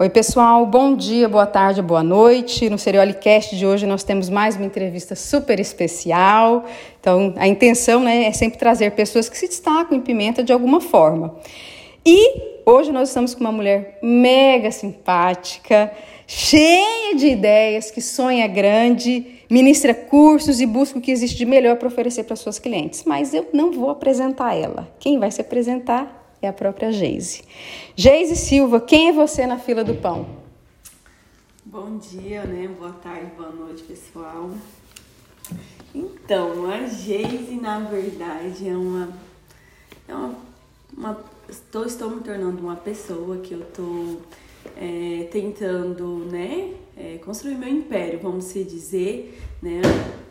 Oi, pessoal, bom dia, boa tarde, boa noite. No Seriolicast de hoje nós temos mais uma entrevista super especial. Então, a intenção né, é sempre trazer pessoas que se destacam em pimenta de alguma forma. E hoje nós estamos com uma mulher mega simpática, cheia de ideias, que sonha grande, ministra cursos e busca o que existe de melhor para oferecer para suas clientes. Mas eu não vou apresentar ela. Quem vai se apresentar é a própria Geise. Geise Silva, quem é você na fila do pão? Bom dia, né? Boa tarde, boa noite, pessoal. Então, a Geise, na verdade, é uma. É uma, uma estou, estou me tornando uma pessoa que eu estou é, tentando, né? É, construir meu império, vamos se dizer, né?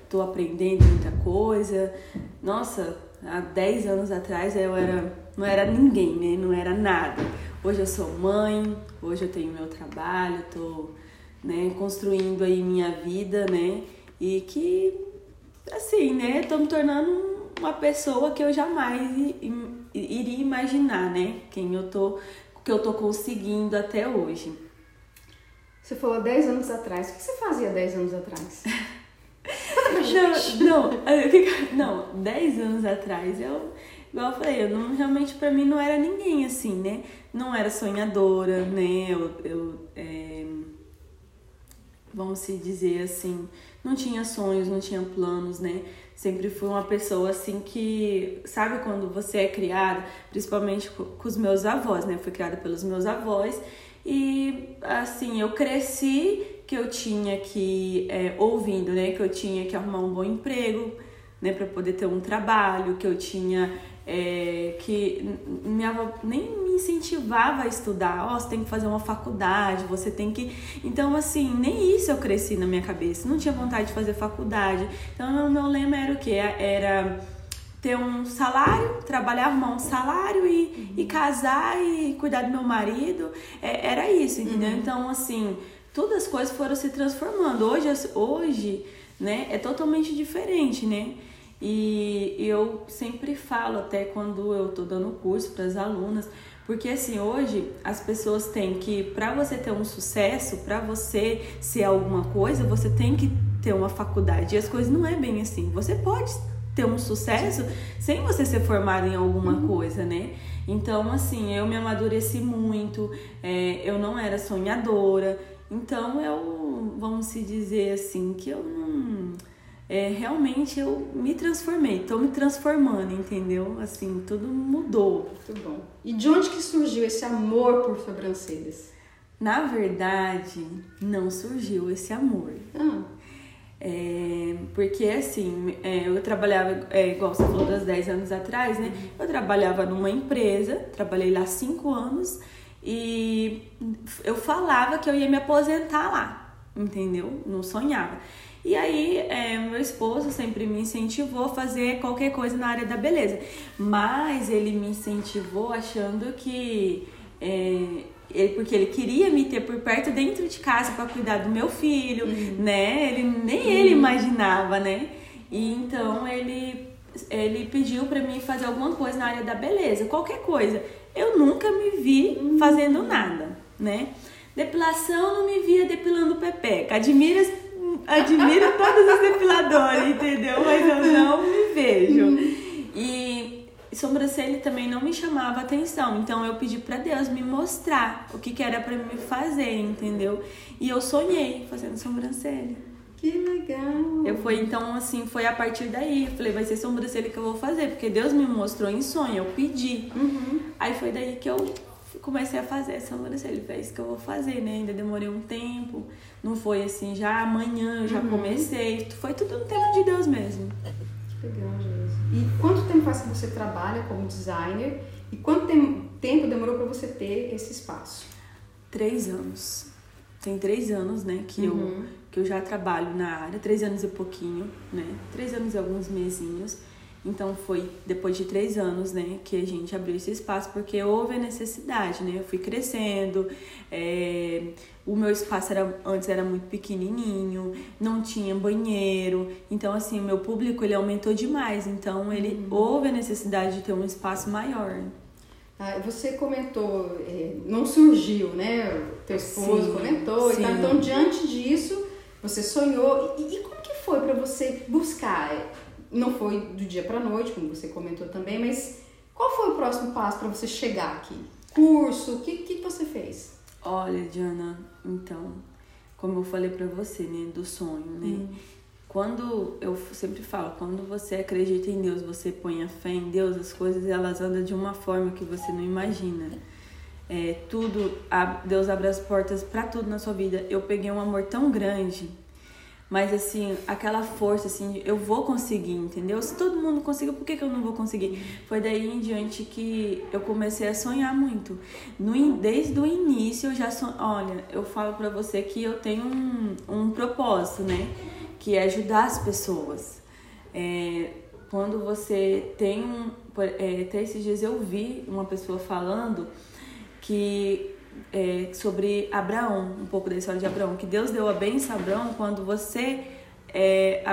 Estou aprendendo muita coisa. Nossa, há 10 anos atrás eu era não era ninguém, né? Não era nada. Hoje eu sou mãe, hoje eu tenho meu trabalho, tô, né, construindo aí minha vida, né? E que assim, né, tô me tornando uma pessoa que eu jamais iria imaginar, né? Quem eu tô, que eu tô conseguindo até hoje. Você falou 10 anos atrás. O que você fazia 10 anos atrás? não, não, não, 10 anos atrás eu igual eu falei, eu não, realmente para mim não era ninguém assim, né? Não era sonhadora, né? Eu, eu é, vamos se dizer assim, não tinha sonhos, não tinha planos, né? Sempre fui uma pessoa assim que, sabe quando você é criada, principalmente com, com os meus avós, né? fui criada pelos meus avós e assim, eu cresci que eu tinha que, é, ouvindo, né? Que eu tinha que arrumar um bom emprego, né, para poder ter um trabalho, que eu tinha é, que minha avó nem me incentivava a estudar. Ó, oh, você tem que fazer uma faculdade, você tem que. Então, assim, nem isso eu cresci na minha cabeça. Não tinha vontade de fazer faculdade. Então, o meu lema era o quê? Era ter um salário, trabalhar, arrumar um salário e, e casar e cuidar do meu marido. É, era isso, entendeu? Uhum. Então, assim, todas as coisas foram se transformando. Hoje, hoje né, é totalmente diferente, né? E eu sempre falo, até quando eu tô dando curso para as alunas, porque assim, hoje as pessoas têm que, para você ter um sucesso, para você ser alguma coisa, você tem que ter uma faculdade. E as coisas não é bem assim. Você pode ter um sucesso sem você ser formado em alguma uhum. coisa, né? Então, assim, eu me amadureci muito, é, eu não era sonhadora. Então, eu, vamos se dizer assim, que eu não é, realmente eu me transformei, tô me transformando, entendeu? Assim, tudo mudou. Muito bom. E de onde que surgiu esse amor por sobrancelhas? Na verdade, não surgiu esse amor. Ah. É, porque assim, é, eu trabalhava, é, igual você falou das 10 anos atrás, né? Eu trabalhava numa empresa, trabalhei lá 5 anos e eu falava que eu ia me aposentar lá, entendeu? Não sonhava. E aí, é, meu esposo sempre me incentivou a fazer qualquer coisa na área da beleza. Mas ele me incentivou achando que. É, ele, porque ele queria me ter por perto dentro de casa para cuidar do meu filho, uhum. né? Ele, nem uhum. ele imaginava, né? E então ele, ele pediu para mim fazer alguma coisa na área da beleza, qualquer coisa. Eu nunca me vi uhum. fazendo nada, né? Depilação, não me via depilando pepeca. Admira admiro todos os depiladores, entendeu? Mas eu não me vejo. E sobrancelha também não me chamava atenção. Então eu pedi para Deus me mostrar o que, que era para me fazer, entendeu? E eu sonhei fazendo sobrancelha. Que legal! Eu fui, então, assim, foi a partir daí. Eu falei, vai ser sobrancelha que eu vou fazer, porque Deus me mostrou em sonho, eu pedi. Uhum. Aí foi daí que eu comecei a fazer essa sobrancelha. É isso que eu vou fazer, né? Ainda demorei um tempo. Não foi assim, já amanhã eu já uhum. comecei. Foi tudo no tempo de Deus mesmo. Que legal, Jesus. E quanto tempo faz que você trabalha como designer? E quanto tempo demorou para você ter esse espaço? Três anos. Tem três anos, né, que, uhum. eu, que eu já trabalho na área. Três anos e pouquinho, né? Três anos e alguns mesinhos. Então foi depois de três anos, né, que a gente abriu esse espaço porque houve a necessidade, né? Eu fui crescendo, é, o meu espaço era, antes era muito pequenininho, não tinha banheiro, então assim o meu público ele aumentou demais, então ele uhum. houve a necessidade de ter um espaço maior. Ah, você comentou, é, não surgiu, né? O teu esposo sim, comentou. Sim. Então, diante disso, você sonhou. E, e como que foi para você buscar? Não foi do dia para noite, como você comentou também, mas qual foi o próximo passo para você chegar aqui? Curso? O que, que você fez? Olha, Diana, então, como eu falei para você, né, do sonho, né? Hum. Quando eu sempre falo, quando você acredita em Deus, você põe a fé em Deus, as coisas elas andam de uma forma que você não imagina. É, tudo, Deus abre as portas para tudo na sua vida. Eu peguei um amor tão grande mas assim, aquela força, assim, eu vou conseguir, entendeu? Se todo mundo conseguiu, por que, que eu não vou conseguir? Foi daí em diante que eu comecei a sonhar muito. No, desde o início eu já son... Olha, eu falo para você que eu tenho um, um propósito, né? Que é ajudar as pessoas. É, quando você tem um. É, até esses dias eu vi uma pessoa falando que é, sobre Abraão, um pouco da história de Abraão, que Deus deu a bênção a Abraão quando você é,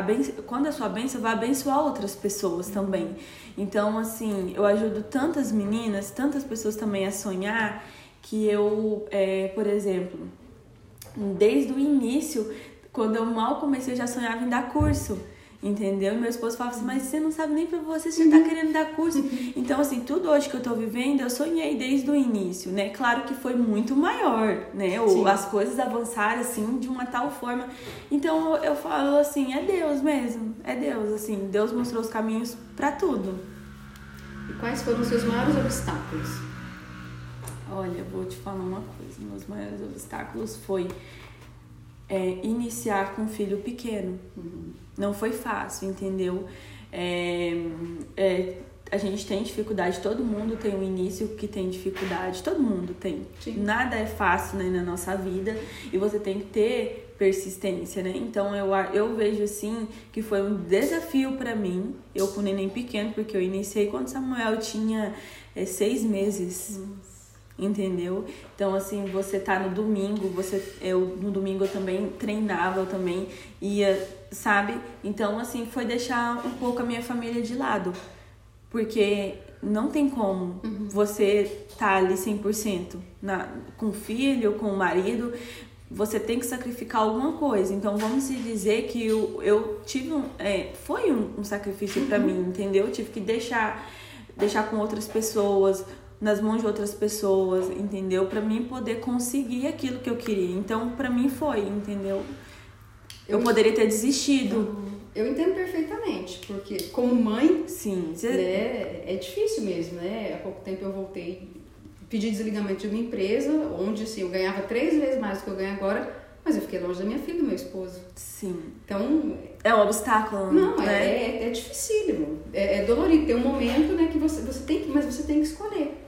quando a sua bênção vai abençoar outras pessoas também. Então, assim, eu ajudo tantas meninas, tantas pessoas também a sonhar, que eu, é, por exemplo, desde o início, quando eu mal comecei, eu já sonhava em dar curso entendeu? E meu esposo falava assim, mas você não sabe nem pra você, você já tá querendo dar curso. Então, assim, tudo hoje que eu tô vivendo, eu sonhei desde o início, né? Claro que foi muito maior, né? Ou as coisas avançaram, assim, de uma tal forma. Então, eu falo assim, é Deus mesmo, é Deus, assim, Deus mostrou os caminhos para tudo. E quais foram os seus maiores obstáculos? Olha, vou te falar uma coisa, meus maiores obstáculos foi é, iniciar com um filho pequeno. Uhum não foi fácil, entendeu? É, é, a gente tem dificuldade, todo mundo tem um início que tem dificuldade, todo mundo tem. Sim. Nada é fácil né, na nossa vida e você tem que ter persistência, né? Então eu, eu vejo assim que foi um desafio para mim, eu com o neném pequeno, porque eu iniciei quando Samuel tinha é, seis meses. Nossa entendeu? Então assim, você tá no domingo, você eu no domingo eu também treinava, eu também ia, sabe? Então assim, foi deixar um pouco a minha família de lado. Porque não tem como uhum. você tá ali 100% na com o filho, com o marido, você tem que sacrificar alguma coisa. Então vamos dizer que eu, eu tive um, é, foi um, um sacrifício uhum. para mim, entendeu? Eu tive que deixar deixar com outras pessoas, nas mãos de outras pessoas, entendeu? Para mim poder conseguir aquilo que eu queria. Então, para mim foi, entendeu? Eu, eu poderia ter desistido. Eu entendo perfeitamente, porque como mãe, sim, você... né, é difícil mesmo, né? Há pouco tempo eu voltei, pedi desligamento de uma empresa, onde assim, eu ganhava três vezes mais do que eu ganho agora, mas eu fiquei longe da minha filha e do meu esposo. Sim. Então. É um obstáculo. Não, né? é, é, é dificílimo. É, é dolorido. Tem um momento né, que você, você tem que. Mas você tem que escolher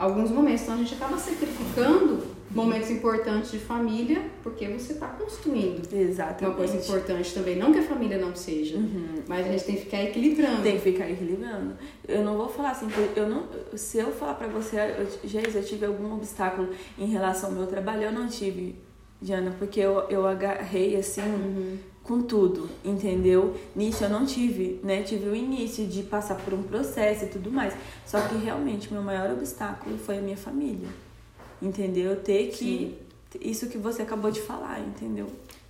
alguns momentos. Então a gente acaba sacrificando momentos importantes de família porque você está construindo Exatamente. uma coisa importante também. Não que a família não seja, uhum. mas a gente tem que ficar equilibrando. Tem que ficar equilibrando. Eu não vou falar assim, eu não, se eu falar para você, Geis, eu tive algum obstáculo em relação ao meu trabalho, eu não tive, Diana, porque eu, eu agarrei assim. Uhum com tudo, entendeu? Nisso eu não tive, né? Tive o início de passar por um processo e tudo mais. Só que realmente meu maior obstáculo foi a minha família. Entendeu? Ter que. Sim. Isso que você acabou de falar, entendeu?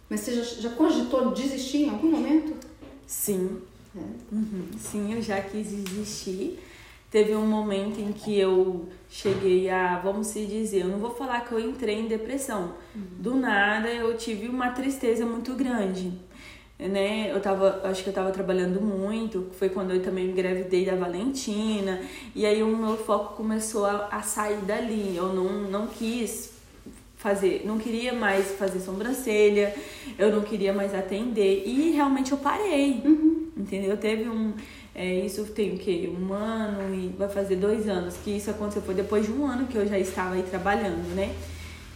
Mas você já, já cogitou desistir em algum momento? Sim. É. Uhum. Sim, eu já quis desistir. Teve um momento em que eu cheguei a, vamos se dizer, eu não vou falar que eu entrei em depressão. Uhum. Do nada eu tive uma tristeza muito grande né? Eu tava, acho que eu tava trabalhando muito, foi quando eu também engravidei da Valentina, e aí o meu foco começou a, a sair dali. Eu não, não quis fazer, não queria mais fazer sobrancelha, eu não queria mais atender, e realmente eu parei, uhum. entendeu? Teve um. É, isso tem o quê? Um ano e vai fazer dois anos que isso aconteceu. Foi depois de um ano que eu já estava aí trabalhando, né?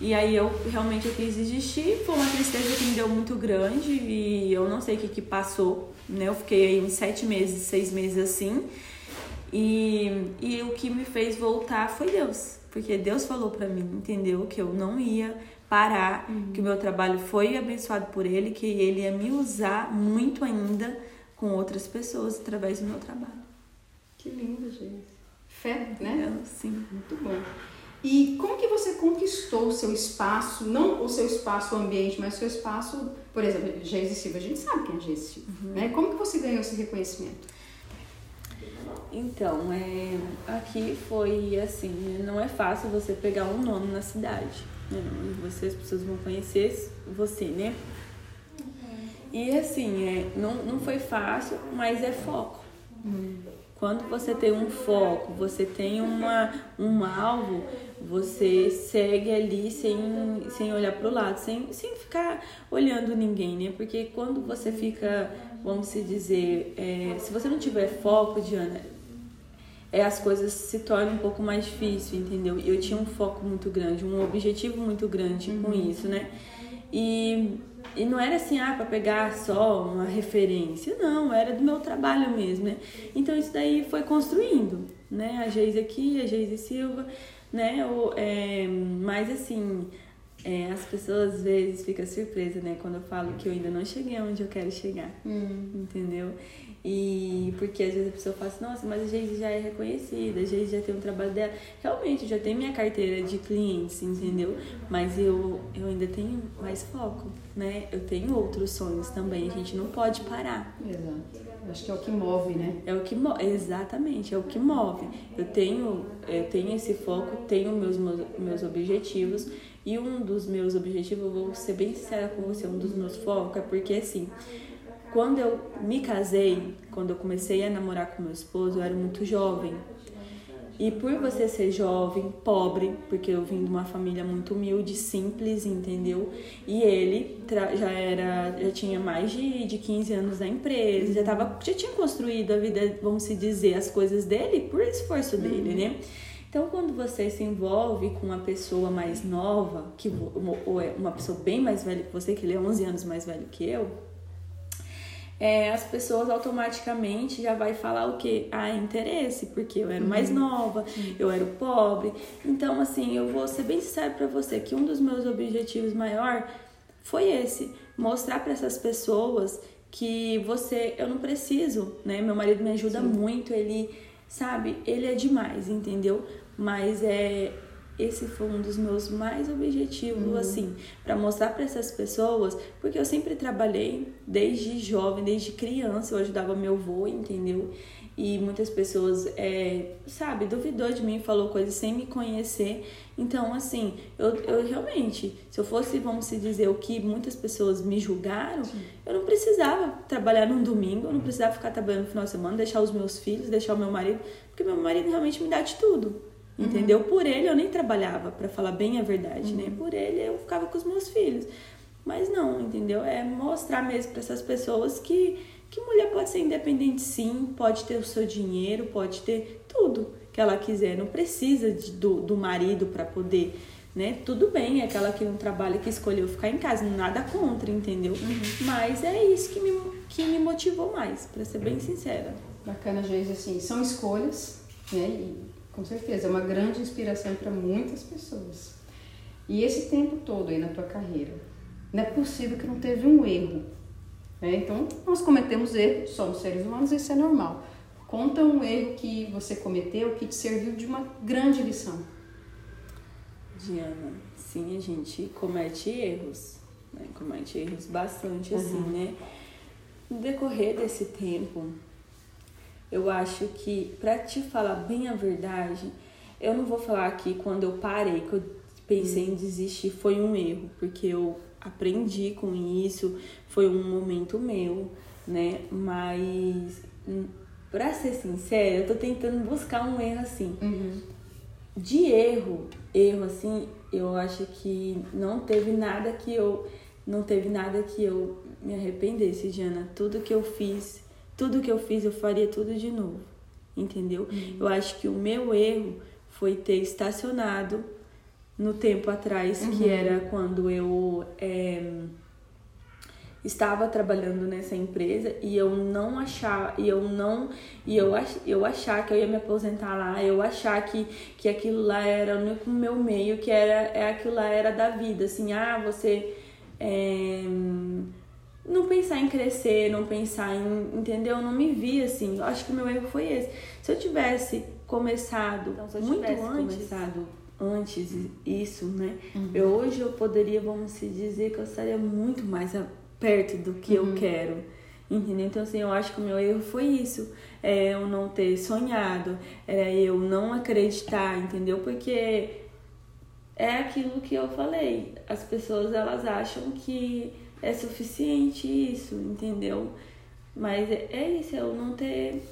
E aí eu realmente eu quis desistir, foi uma tristeza que me deu muito grande e eu não sei o que, que passou, né? Eu fiquei aí uns sete meses, seis meses assim. E, e o que me fez voltar foi Deus, porque Deus falou para mim, entendeu? Que eu não ia parar, uhum. que o meu trabalho foi abençoado por Ele, que Ele ia me usar muito ainda com outras pessoas através do meu trabalho. Que lindo, gente. Fé, né? É, sim. Muito bom. E como que você conquistou o seu espaço, não o seu espaço, o ambiente, mas o seu espaço, por exemplo, Geise Silva, a gente sabe quem é Geise Silva, uhum. né? Como que você ganhou esse reconhecimento? Então, é, aqui foi assim, não é fácil você pegar um nome na cidade, né? Você, as pessoas vão conhecer você, né? E assim, é, não, não foi fácil, mas é foco. Uhum. Quando você tem um foco, você tem uma, um alvo, você segue ali sem, sem olhar para o lado, sem, sem ficar olhando ninguém, né? Porque quando você fica, vamos se dizer, é, se você não tiver foco, Diana, é, as coisas se tornam um pouco mais difícil, entendeu? Eu tinha um foco muito grande, um objetivo muito grande com uhum. isso, né? E e não era assim, ah, para pegar só uma referência, não, era do meu trabalho mesmo, né? Então isso daí foi construindo, né? A Geise aqui, a Geise Silva, né? O, é, mas assim, é, as pessoas às vezes ficam surpresas, né? Quando eu falo que eu ainda não cheguei onde eu quero chegar, hum. entendeu? E porque às vezes a pessoa fala assim, nossa, mas a Geise já é reconhecida, a Geise já tem um trabalho dela. Realmente, já tem minha carteira de clientes, entendeu? Mas eu, eu ainda tenho mais foco, né? Eu tenho outros sonhos também, a gente não pode parar. Exato. Acho que é o que move, né? É o que move, exatamente, é o que move. Eu tenho, eu tenho esse foco, tenho meus, meus objetivos. E um dos meus objetivos, eu vou ser bem sincera com você, um dos meus focos é porque assim, quando eu me casei, quando eu comecei a namorar com meu esposo, eu era muito jovem. E por você ser jovem, pobre, porque eu vim de uma família muito humilde, simples, entendeu? E ele já era, já tinha mais de, de 15 anos na empresa, já, tava, já tinha construído a vida, vamos se dizer, as coisas dele por esforço dele, né? Então, quando você se envolve com uma pessoa mais nova, que ou é uma pessoa bem mais velha que você, que ele é 11 anos mais velho que eu, é, as pessoas automaticamente já vai falar o que? Ah, interesse, porque eu era uhum. mais nova, uhum. eu era pobre. Então, assim, eu vou ser bem sincero para você que um dos meus objetivos maior foi esse, mostrar para essas pessoas que você, eu não preciso, né? Meu marido me ajuda Sim. muito, ele, sabe, ele é demais, entendeu? Mas é esse foi um dos meus mais objetivos, uhum. assim, para mostrar para essas pessoas, porque eu sempre trabalhei desde jovem, desde criança, eu ajudava meu avô, entendeu? E muitas pessoas, é, sabe, duvidou de mim, falou coisas sem me conhecer. Então, assim, eu, eu realmente, se eu fosse, vamos se dizer, o que muitas pessoas me julgaram, Sim. eu não precisava trabalhar num domingo, eu não precisava ficar trabalhando no final de semana, deixar os meus filhos, deixar o meu marido, porque meu marido realmente me dá de tudo. Entendeu? Uhum. Por ele eu nem trabalhava, para falar bem a verdade, né? uhum. né? Por ele eu ficava com os meus filhos. Mas não, entendeu? É mostrar mesmo para essas pessoas que, que mulher pode ser independente sim, pode ter o seu dinheiro, pode ter tudo que ela quiser, não precisa de, do, do marido para poder, né? Tudo bem, é aquela que não trabalha, que escolheu ficar em casa, nada contra, entendeu? Uhum. Mas é isso que me, que me motivou mais, para ser bem sincera. Bacana, Geise, assim, são escolhas, né? E com certeza, é uma grande inspiração para muitas pessoas. E esse tempo todo aí na tua carreira, não é possível que não teve um erro. Né? Então, nós cometemos erros, somos seres humanos, isso é normal. Conta um erro que você cometeu que te serviu de uma grande lição. Diana, sim, a gente comete erros, né? comete erros bastante assim, uhum. né? No decorrer desse tempo, eu acho que, para te falar bem a verdade, eu não vou falar aqui quando eu parei, que eu pensei em desistir, foi um erro, porque eu aprendi com isso, foi um momento meu, né? Mas, pra ser sincera, eu tô tentando buscar um erro assim. Uhum. De erro, erro assim, eu acho que não teve nada que eu. Não teve nada que eu me arrependesse, Diana. Tudo que eu fiz tudo que eu fiz eu faria tudo de novo, entendeu? Uhum. Eu acho que o meu erro foi ter estacionado no tempo atrás, uhum. que era quando eu é, estava trabalhando nessa empresa e eu não achar, e eu não, e eu, ach, eu achar que eu ia me aposentar lá, eu achar que, que aquilo lá era o meu meio, que era, é aquilo lá era da vida, assim, ah, você. É, não pensar em crescer, não pensar em, entendeu? Eu não me vi assim. Eu acho que o meu erro foi esse. Se eu tivesse começado então, muito antes, começado antes isso, né? Uhum. Eu, hoje eu poderia, vamos se dizer, que eu estaria muito mais perto do que uhum. eu quero. Entendeu? Então, assim, eu acho que o meu erro foi isso. É eu não ter sonhado, era eu não acreditar, entendeu? Porque é aquilo que eu falei. As pessoas, elas acham que é suficiente isso, entendeu? Mas é, é isso, eu não ter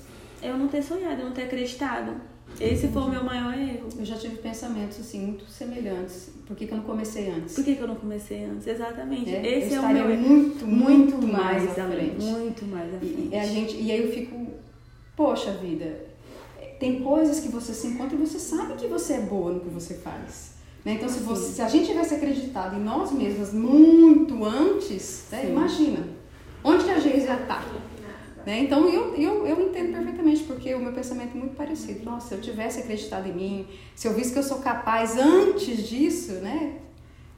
eu não ter sonhado, eu não ter acreditado. Esse foi o meu maior erro. Eu já tive pensamentos assim muito semelhantes. Por que, que eu não comecei antes? Por que, que eu não comecei antes? Exatamente. É, Esse é o meu muito, muito, muito mais, mais à frente. Muito mais à frente. E, a gente, e aí eu fico, poxa vida, tem coisas que você se encontra e você sabe que você é boa no que você faz. Né? Então, se, você, se a gente tivesse acreditado em nós mesmas muito antes, né? imagina, onde que a Geise já está? Né? Então eu, eu, eu entendo perfeitamente, porque o meu pensamento é muito parecido. Nossa, se eu tivesse acreditado em mim, se eu visse que eu sou capaz antes disso, né?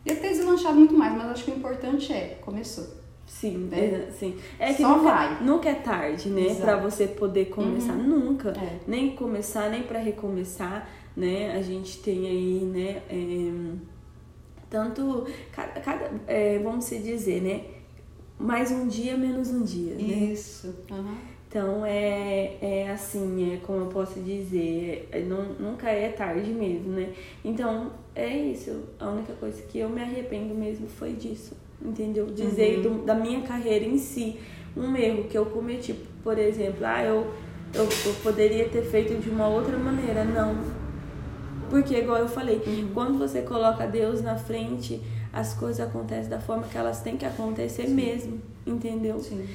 Ia ter deslanchado muito mais, mas acho que o importante é, começou. Sim, é, sim. É que Só nunca, vai. nunca é tarde, né? para você poder começar. Uhum. Nunca. É. Nem começar, nem para recomeçar, né? A gente tem aí, né? É, tanto, cada, cada é, vamos se dizer, né? mais um dia, menos um dia, né? Isso. Uhum. Então é, é assim, é como eu posso dizer, é, não, nunca é tarde mesmo, né? Então é isso. A única coisa que eu me arrependo mesmo foi disso, entendeu? Dizer uhum. do, da minha carreira em si, um erro que eu cometi, por exemplo, ah, eu, eu, eu poderia ter feito de uma outra maneira, não. Porque, igual eu falei, uhum. quando você coloca Deus na frente, as coisas acontecem da forma que elas têm que acontecer Sim. mesmo, entendeu? Sim.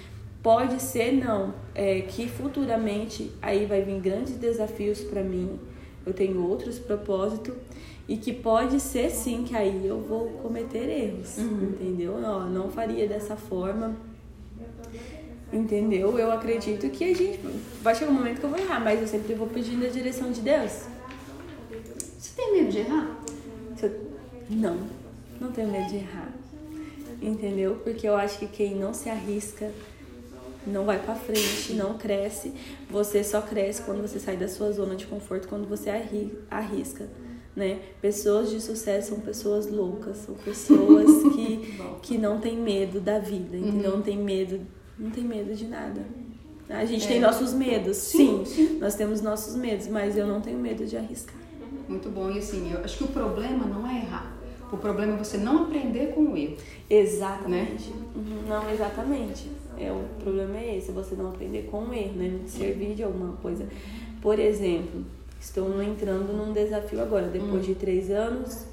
Pode ser não, é, que futuramente aí vai vir grandes desafios para mim. Eu tenho outros propósitos e que pode ser sim que aí eu vou cometer erros, uhum. entendeu? Não, não faria dessa forma. Entendeu? Eu acredito que a gente vai chegar um momento que eu vou errar, mas eu sempre vou pedindo a direção de Deus. Você tem medo de errar? Não não tenho medo de errar. Entendeu? Porque eu acho que quem não se arrisca não vai para frente, não cresce. Você só cresce quando você sai da sua zona de conforto, quando você arrisca, né? Pessoas de sucesso são pessoas loucas, são pessoas que, que não tem medo da vida? Uhum. Não tem medo, não tem medo de nada. A gente é. tem nossos medos, sim, sim, sim, nós temos nossos medos, mas eu não tenho medo de arriscar. Muito bom, e assim, eu acho que o problema não é errar. O problema é você não aprender com o erro. Exatamente. Né? Uhum. Não, exatamente. É, o problema é esse, você não aprender com o erro, né? Não servir de alguma coisa. Por exemplo, estou entrando num desafio agora, depois hum. de três anos.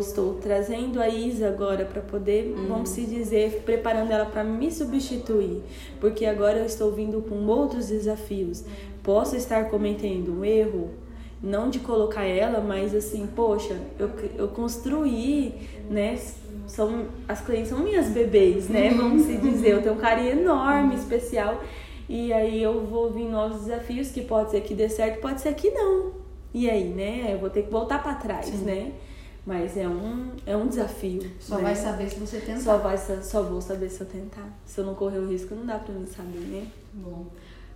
Estou, trazendo a Isa agora para poder, hum. vamos se dizer, preparando ela para me substituir. Porque agora eu estou vindo com outros desafios. Posso estar cometendo um erro? não de colocar ela, mas assim, poxa, eu, eu construí, né? São, as clientes são minhas bebês, né? Vamos se dizer. Eu tenho um carinho enorme, especial. E aí eu vou vir novos desafios que pode ser que dê certo, pode ser que não. E aí, né? Eu vou ter que voltar para trás, Sim. né? Mas é um, é um desafio. Só né? vai saber se você tentar. Só, vai, só vou saber se eu tentar. Se eu não correr o risco, não dá pra mim saber, né? Bom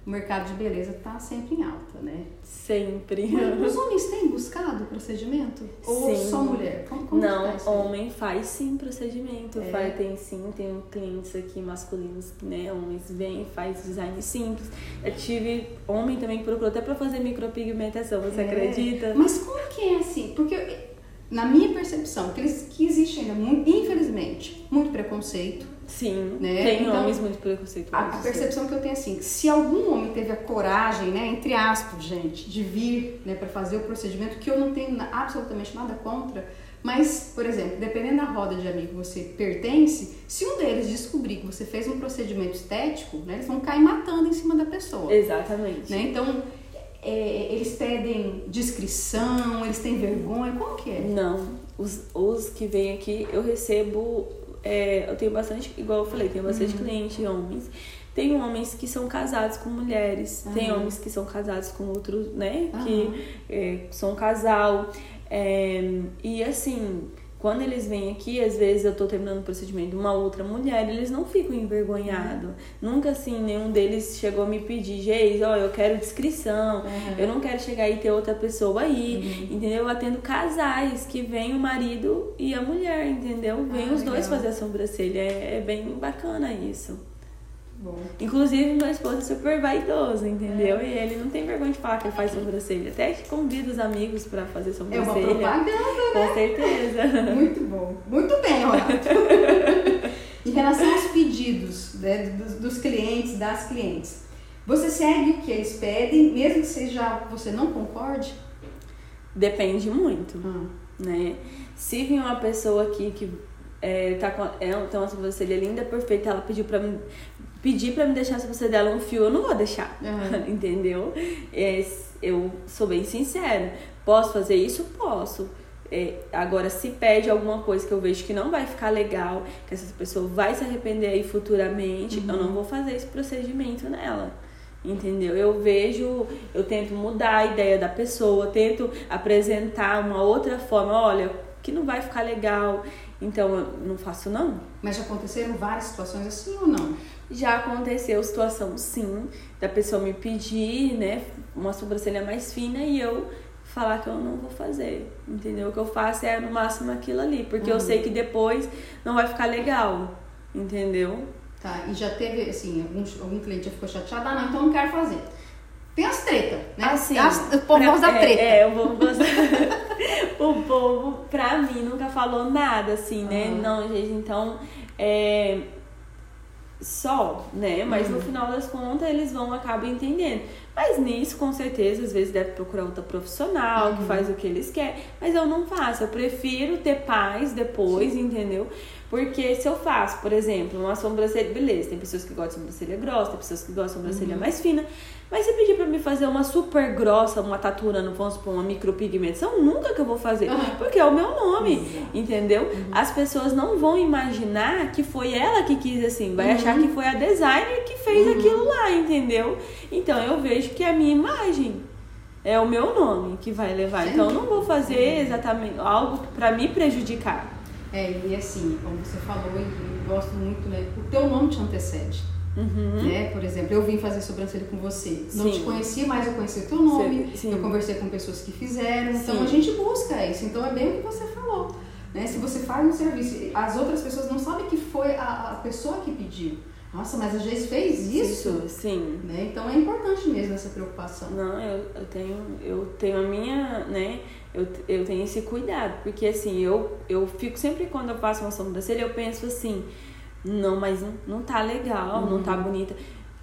o mercado de beleza está sempre em alta, né? Sempre. Os homens têm buscado procedimento? Ou sim. só mulher? Como, como Não, tá homem faz sim procedimento. É. Faz, tem sim, tem clientes aqui masculinos, né? Homens vêm, faz design simples. Eu tive homem também que procurou até para fazer micropigmentação, você é. acredita? Mas como que é assim? Porque na minha percepção, que, que existe ainda, muito, infelizmente, muito preconceito Sim, né? tem então, homens muito preconceituosos. A, a percepção que eu tenho é assim, se algum homem teve a coragem, né, entre aspas, gente, de vir né, para fazer o procedimento, que eu não tenho absolutamente nada contra, mas, por exemplo, dependendo da roda de amigos que você pertence, se um deles descobrir que você fez um procedimento estético, né, eles vão cair matando em cima da pessoa. Exatamente. Né? Então, é, eles pedem descrição, eles têm vergonha, como que é? Não, os, os que vêm aqui, eu recebo é, eu tenho bastante, igual eu falei, tenho bastante uhum. cliente homens. Tem homens que são casados com mulheres, uhum. tem homens que são casados com outros, né? Uhum. Que é, são casal. É, e assim, quando eles vêm aqui, às vezes eu tô terminando o procedimento de uma outra mulher, eles não ficam envergonhados. Uhum. Nunca assim, nenhum deles chegou a me pedir, Geis, ó, eu quero descrição, uhum. eu não quero chegar e ter outra pessoa aí, uhum. entendeu? Eu atendo casais que vem o marido e a mulher, entendeu? Vem ah, os dois fazer a sobrancelha. É, é bem bacana isso. Bom. Inclusive, meu esposo é super vaidoso, entendeu? É. E ele não tem vergonha de falar que ele faz sobrancelha. Até que convida os amigos para fazer sobrancelha. É uma propaganda, né? Com certeza. Muito bom. Muito bem, Renato. em relação aos pedidos né, dos, dos, clientes, das clientes, você segue o que eles pedem, mesmo que seja você não concorde? Depende muito, ah. né? Se vir uma pessoa aqui que é, tá com, é, tem uma sobrancelha linda, perfeita, ela pediu pra mim pedir para me deixar se você dela um fio, eu não vou deixar. Uhum. Entendeu? É, eu sou bem sincera. Posso fazer isso? Posso. É, agora, se pede alguma coisa que eu vejo que não vai ficar legal, que essa pessoa vai se arrepender aí futuramente, uhum. eu não vou fazer esse procedimento nela. Entendeu? Eu vejo, eu tento mudar a ideia da pessoa, tento apresentar uma outra forma. Olha, que não vai ficar legal, então eu não faço não. Mas já aconteceram várias situações assim ou não? Já aconteceu situação, sim, da pessoa me pedir, né, uma sobrancelha mais fina e eu falar que eu não vou fazer, entendeu? O que eu faço é no máximo aquilo ali, porque uhum. eu sei que depois não vai ficar legal, entendeu? Tá, e já teve, assim, algum, algum cliente já ficou chateado, ah, não, então não quero fazer. Tem as tretas, né? Assim, as, o povo gosta da treta. É, é, o povo gosta. o povo, pra mim, nunca falou nada, assim, né? Uhum. Não, gente, então, é, só, né? Mas uhum. no final das contas eles vão acabam entendendo. Mas nisso, com certeza, às vezes deve procurar outra profissional uhum. que faz o que eles querem. Mas eu não faço. Eu prefiro ter paz depois, Sim. entendeu? Porque se eu faço, por exemplo, uma sobrancelha, beleza, tem pessoas que gostam de sobrancelha grossa, tem pessoas que gostam de sobrancelha uhum. mais fina. Mas se pedir pra me fazer uma super grossa, uma tatura, não vamos supor, uma micropigmentação, nunca que eu vou fazer. Uhum. Porque é o meu nome, Exato. entendeu? Uhum. As pessoas não vão imaginar que foi ela que quis assim. Vai uhum. achar que foi a designer que fez uhum. aquilo lá, entendeu? Então eu vejo que é a minha imagem. É o meu nome que vai levar. Então eu não vou fazer exatamente algo para me prejudicar. É, e assim, como você falou, eu gosto muito, né? O teu nome te antecede. Uhum. Né? Por exemplo, eu vim fazer sobrancelha com você. Não te conhecia, mas eu conheci o teu nome. Sim. Eu conversei com pessoas que fizeram. Então Sim. a gente busca isso. Então é bem o que você falou. Né? Se você faz um serviço, as outras pessoas não sabem que foi a, a pessoa que pediu. Nossa, mas a Geis fez isso? isso sim. Né? Então é importante mesmo essa preocupação. Não, eu, eu tenho eu tenho a minha, né? Eu, eu tenho esse cuidado, porque assim, eu, eu fico sempre quando eu faço uma sobrancelha, eu penso assim, não, mas não, não tá legal, uhum. não tá uhum. bonita.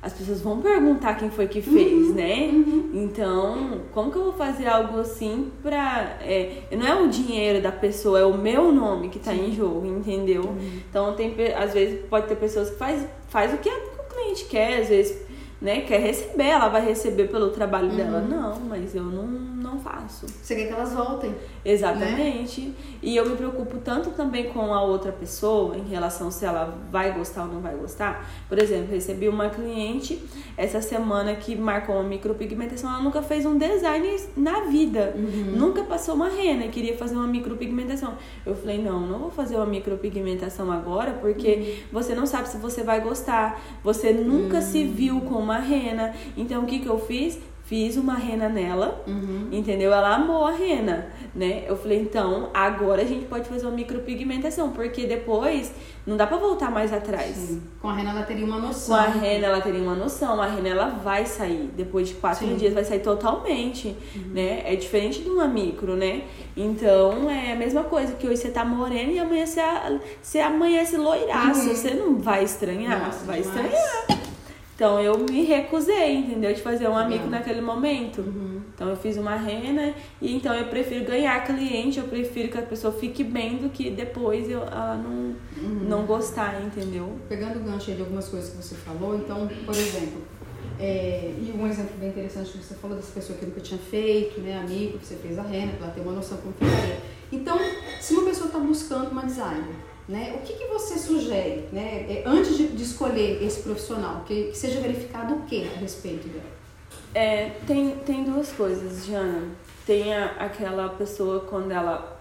As pessoas vão perguntar quem foi que fez, uhum. né? Uhum. Então, como que eu vou fazer algo assim pra. É, não é o dinheiro da pessoa, é o meu nome que tá Sim. em jogo, entendeu? Uhum. Então, tem, às vezes pode ter pessoas que faz, faz o que o cliente quer, às vezes né, quer receber, ela vai receber pelo trabalho uhum. dela. Não, mas eu não, não faço. Você quer que elas voltem. Exatamente. Né? E eu me preocupo tanto também com a outra pessoa em relação se ela vai gostar ou não vai gostar. Por exemplo, recebi uma cliente essa semana que marcou uma micropigmentação, ela nunca fez um design na vida. Uhum. Nunca passou uma rena e queria fazer uma micropigmentação. Eu falei, não, não vou fazer uma micropigmentação agora, porque uhum. você não sabe se você vai gostar. Você nunca se uhum. viu com uma rena. Então o que, que eu fiz? Fiz uma rena nela, uhum. entendeu? Ela amou a rena, né? Eu falei, então, agora a gente pode fazer uma micropigmentação, porque depois não dá pra voltar mais atrás. Sim. Com a rena ela teria uma noção. Com a rena ela teria uma noção. A rena ela vai sair. Depois de quatro Sim. dias vai sair totalmente, uhum. né? É diferente de uma micro, né? Então é a mesma coisa que hoje você tá morena e amanhã você, você amanhece loiraça. Uhum. Você não vai estranhar? Nossa, vai demais. estranhar. Então eu me recusei, entendeu? De fazer um amigo naquele momento. Uhum. Então eu fiz uma rena e então eu prefiro ganhar cliente, eu prefiro que a pessoa fique bem do que depois eu, ela não, uhum. não gostar, entendeu? Pegando o gancho aí de algumas coisas que você falou, então, por exemplo, é, e um exemplo bem interessante que você falou dessa pessoa que nunca tinha feito, né, amigo, que você fez a rena, para ela ter uma noção como fazer. Então, se uma pessoa está buscando uma designer, né? O que, que você sugere, né? É, antes de, de escolher esse profissional, que, que, seja verificado o que a respeito dela? É, tem, tem duas coisas, Jana. Tem a, aquela pessoa quando ela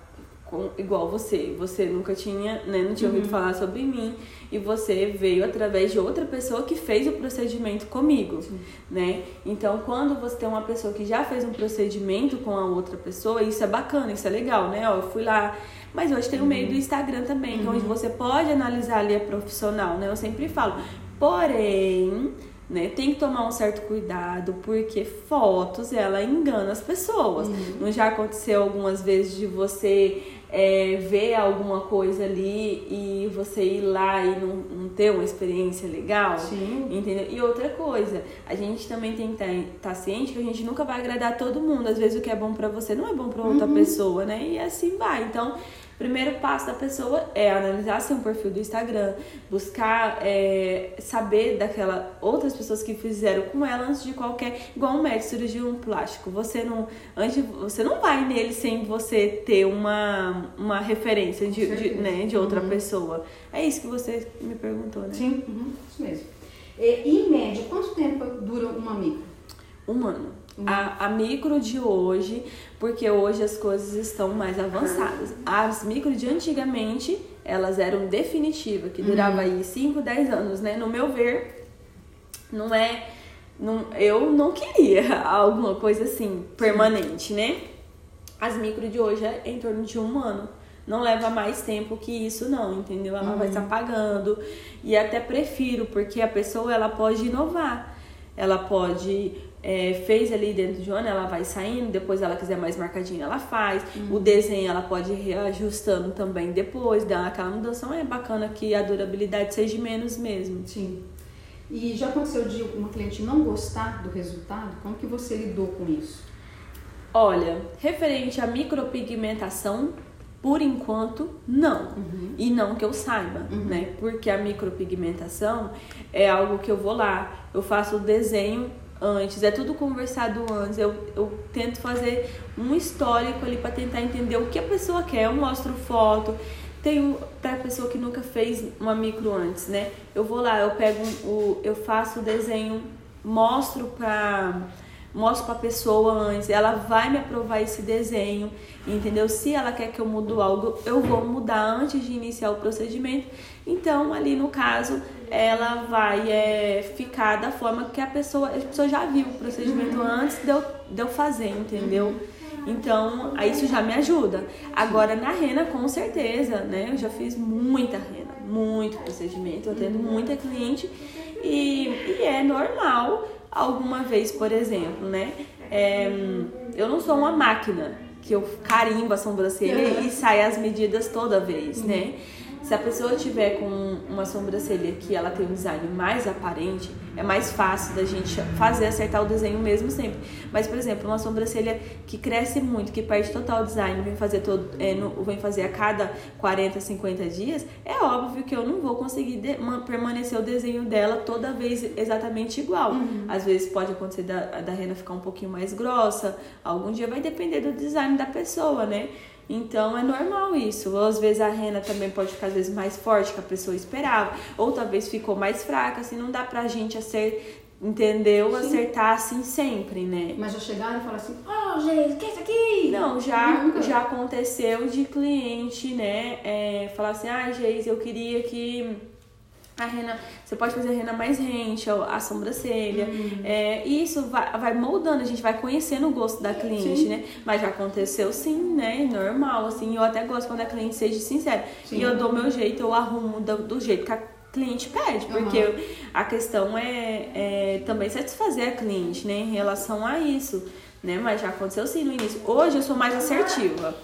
com, igual você. Você nunca tinha, né, não tinha ouvido uhum. falar sobre mim e você veio através de outra pessoa que fez o procedimento comigo, Sim. né? Então, quando você tem uma pessoa que já fez um procedimento com a outra pessoa, isso é bacana, isso é legal, né? Ó, eu fui lá, mas hoje tem o meio do uhum. Instagram também, uhum. que é onde uhum. você pode analisar ali a profissional, né? Eu sempre falo. Porém, né? Tem que tomar um certo cuidado, porque fotos, ela engana as pessoas. Uhum. Não já aconteceu algumas vezes de você é, ver alguma coisa ali e você ir lá e não, não ter uma experiência legal? Sim. Entendeu? E outra coisa, a gente também tem que estar tá, ciente que a gente nunca vai agradar todo mundo. Às vezes o que é bom para você não é bom para outra uhum. pessoa, né? E assim vai. Então, primeiro passo da pessoa é analisar seu perfil do Instagram, buscar é, saber daquela outras pessoas que fizeram com ela antes de qualquer igual um médico cirurgião plástico. Você não antes você não vai nele sem você ter uma, uma referência de, de, né, de outra uhum. pessoa. É isso que você me perguntou, né? Sim, uhum, isso mesmo. E, em média, quanto tempo dura uma micro? Um ano. Uhum. A, a micro de hoje, porque hoje as coisas estão mais avançadas. As micro de antigamente, elas eram definitivas, que durava uhum. aí 5, 10 anos, né? No meu ver, não é. Não, eu não queria alguma coisa assim, permanente, né? As micro de hoje é em torno de um ano. Não leva mais tempo que isso, não, entendeu? Ela uhum. vai se apagando. E até prefiro, porque a pessoa ela pode inovar. Ela pode é, fez ali dentro de um ano, ela vai saindo, depois ela quiser mais marcadinha, ela faz. Uhum. O desenho ela pode ir reajustando também depois, dar aquela mudança. É bacana que a durabilidade seja menos mesmo. Sim. E já aconteceu de uma cliente não gostar do resultado? Como que você lidou com isso? Olha, referente à micropigmentação, por enquanto, não. Uhum. E não que eu saiba, uhum. né? Porque a micropigmentação é algo que eu vou lá, eu faço o desenho antes, é tudo conversado antes. Eu, eu tento fazer um histórico ali para tentar entender o que a pessoa quer. Eu mostro foto. Tem para pessoa que nunca fez uma micro antes, né? Eu vou lá, eu pego o, eu faço o desenho, mostro para mostro para a pessoa antes, ela vai me aprovar esse desenho, entendeu? Se ela quer que eu mude algo, eu vou mudar antes de iniciar o procedimento. Então, ali no caso, ela vai é, ficar da forma que a pessoa, a pessoa já viu o procedimento antes de eu, de eu fazer, entendeu? Então, isso já me ajuda. Agora, na rena, com certeza, né? Eu já fiz muita rena, muito procedimento, eu atendo muita cliente e, e é normal alguma vez, por exemplo, né? É, eu não sou uma máquina que eu carimbo a sobrancelha e sai as medidas toda vez, né? Se a pessoa tiver com uma sobrancelha que ela tem um design mais aparente, é mais fácil da gente fazer acertar o desenho mesmo sempre. Mas, por exemplo, uma sobrancelha que cresce muito, que perde total design, vem fazer todo, é, no, vem fazer a cada 40, 50 dias, é óbvio que eu não vou conseguir de, permanecer o desenho dela toda vez exatamente igual. Uhum. Às vezes pode acontecer da, da rena ficar um pouquinho mais grossa, algum dia vai depender do design da pessoa, né? Então é normal isso. Ou às vezes a rena também pode ficar às vezes mais forte que a pessoa esperava, ou talvez ficou mais fraca, assim, não dá pra gente acertar, entendeu? Sim. Acertar assim sempre, né? Mas já chegaram e falaram assim, ó, oh, gente, que é isso aqui? Não, já, já aconteceu de cliente, né? É, falar assim, ah, Geis, eu queria que a rena, você pode fazer a rena mais rente, a sobrancelha. Uhum. É, e isso vai, vai moldando, a gente vai conhecendo o gosto da cliente, sim. né? Mas já aconteceu sim, né? Normal, assim. Eu até gosto quando a cliente seja sincera. Sim. E eu dou meu jeito, eu arrumo do, do jeito que a cliente pede, porque uhum. a questão é, é também satisfazer a cliente, né? Em relação a isso, né? Mas já aconteceu sim no início. Hoje eu sou mais assertiva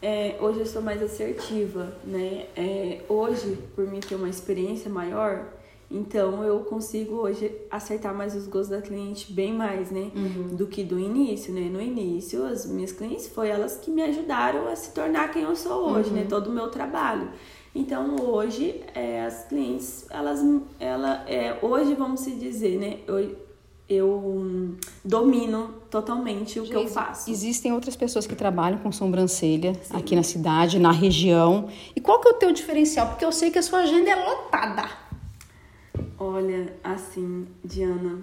é, hoje eu sou mais assertiva, né? É, hoje, por mim ter uma experiência maior, então eu consigo hoje acertar mais os gostos da cliente bem mais, né? Uhum. Do que do início, né? No início, as minhas clientes foi elas que me ajudaram a se tornar quem eu sou hoje, né? uhum. né? Todo o meu trabalho. Então hoje é, as clientes, elas, ela, é, hoje vamos se dizer, né? Eu, eu domino totalmente o Gente, que eu faço. Existem outras pessoas que trabalham com sobrancelha Sim. aqui na cidade, na região. E qual que é o teu diferencial? Porque eu sei que a sua agenda é lotada. Olha, assim, Diana,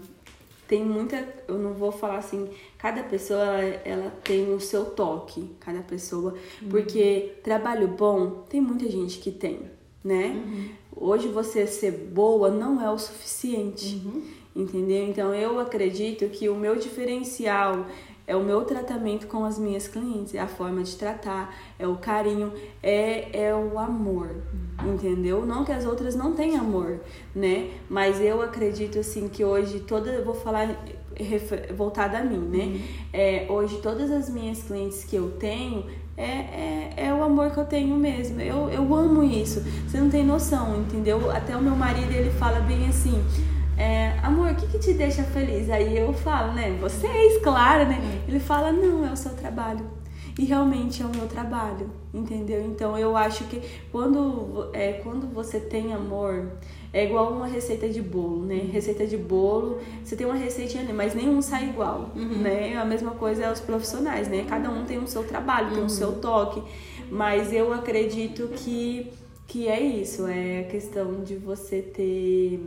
tem muita, eu não vou falar assim, cada pessoa ela, ela tem o seu toque, cada pessoa, uhum. porque trabalho bom tem muita gente que tem, né? Uhum. Hoje você ser boa não é o suficiente, uhum. Entendeu? Então eu acredito que o meu diferencial é o meu tratamento com as minhas clientes, é a forma de tratar, é o carinho, é, é o amor, entendeu? Não que as outras não tenham amor, né? Mas eu acredito assim que hoje toda, eu vou falar voltada a mim, né? Uhum. É, hoje todas as minhas clientes que eu tenho é, é, é, o amor que eu tenho mesmo. Eu, eu amo isso. Você não tem noção, entendeu? Até o meu marido ele fala bem assim é, amor, o que, que te deixa feliz? Aí eu falo, né? Vocês, claro, né? Hum. Ele fala, não, é o seu trabalho. E realmente é o meu trabalho, entendeu? Então eu acho que quando, é, quando você tem amor, é igual uma receita de bolo, né? Uhum. Receita de bolo, você tem uma receitinha ali, mas nenhum sai igual, uhum. né? A mesma coisa é os profissionais, né? Cada um tem o seu trabalho, tem o seu uhum. toque, mas eu acredito que, que é isso, é a questão de você ter